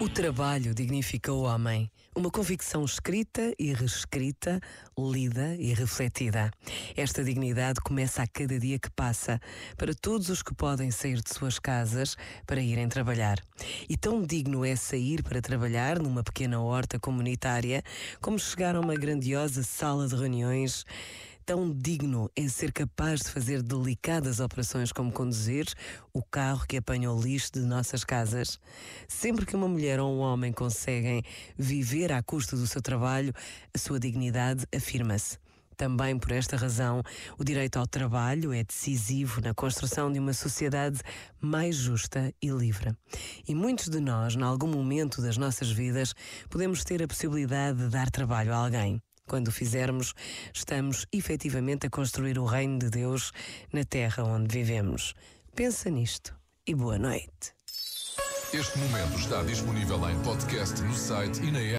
O trabalho dignifica o homem. Uma convicção escrita e reescrita, lida e refletida. Esta dignidade começa a cada dia que passa, para todos os que podem sair de suas casas para irem trabalhar. E tão digno é sair para trabalhar numa pequena horta comunitária, como chegar a uma grandiosa sala de reuniões tão digno é ser capaz de fazer delicadas operações como conduzir o carro que apanha o lixo de nossas casas. Sempre que uma mulher ou um homem conseguem viver à custa do seu trabalho, a sua dignidade afirma-se. Também por esta razão, o direito ao trabalho é decisivo na construção de uma sociedade mais justa e livre. E muitos de nós, em algum momento das nossas vidas, podemos ter a possibilidade de dar trabalho a alguém. Quando o fizermos, estamos efetivamente a construir o reino de Deus na terra onde vivemos. Pensa nisto e boa noite. Este momento está disponível em podcast no site e na app.